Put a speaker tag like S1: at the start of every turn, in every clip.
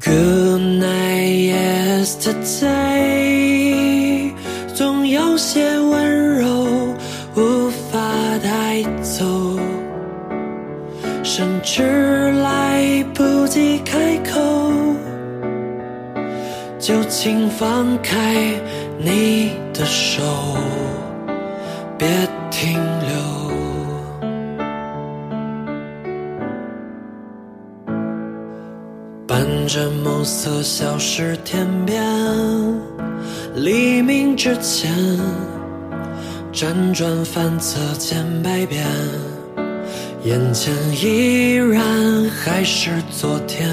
S1: Good night, yesterday。总有些温柔无法带走，甚至来不及开口，就请放开你的手，别停留。伴着暮色消失天边，黎明之前，辗转反侧千百遍，眼前依然还是昨天，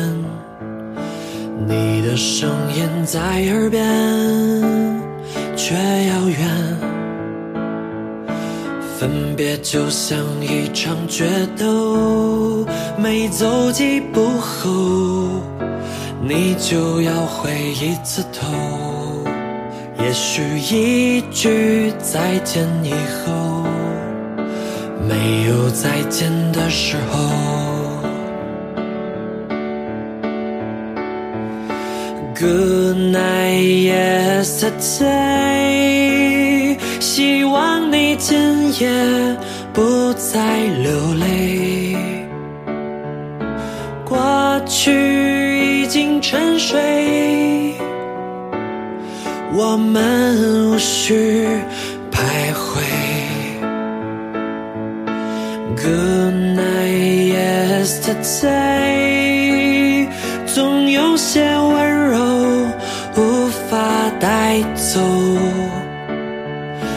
S1: 你的声音在耳边，却遥远。分别就像一场决斗，没走几步后，你就要回一次头。也许一句再见以后，没有再见的时候。Good night, yesterday。希望你今夜不再流泪，过去沉睡，我们无需徘徊。Good night, yesterday。总有些温柔无法带走。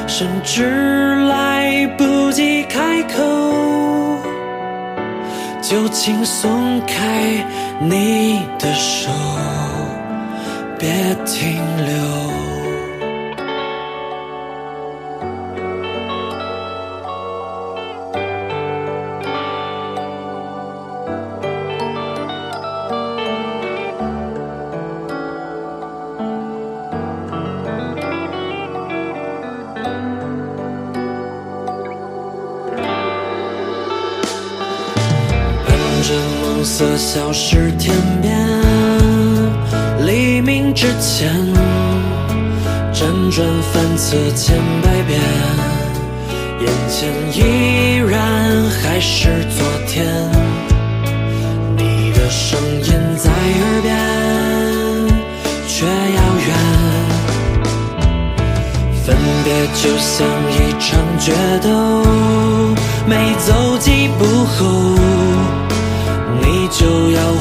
S1: 甚至来不及开口，就请松开你的手，别停留。着暮色消失天边，黎明之前，辗转反侧千百遍，眼前依然还是昨天，你的声音在耳边，却遥远。分别就像一场决斗，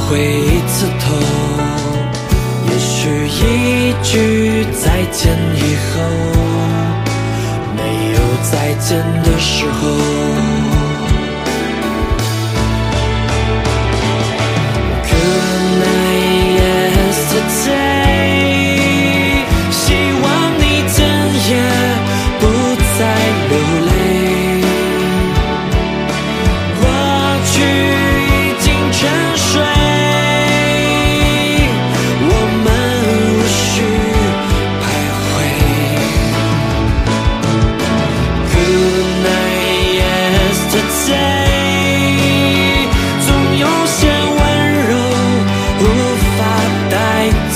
S1: 回一次头，也许一句再见以后，没有再见的时候。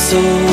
S1: 走，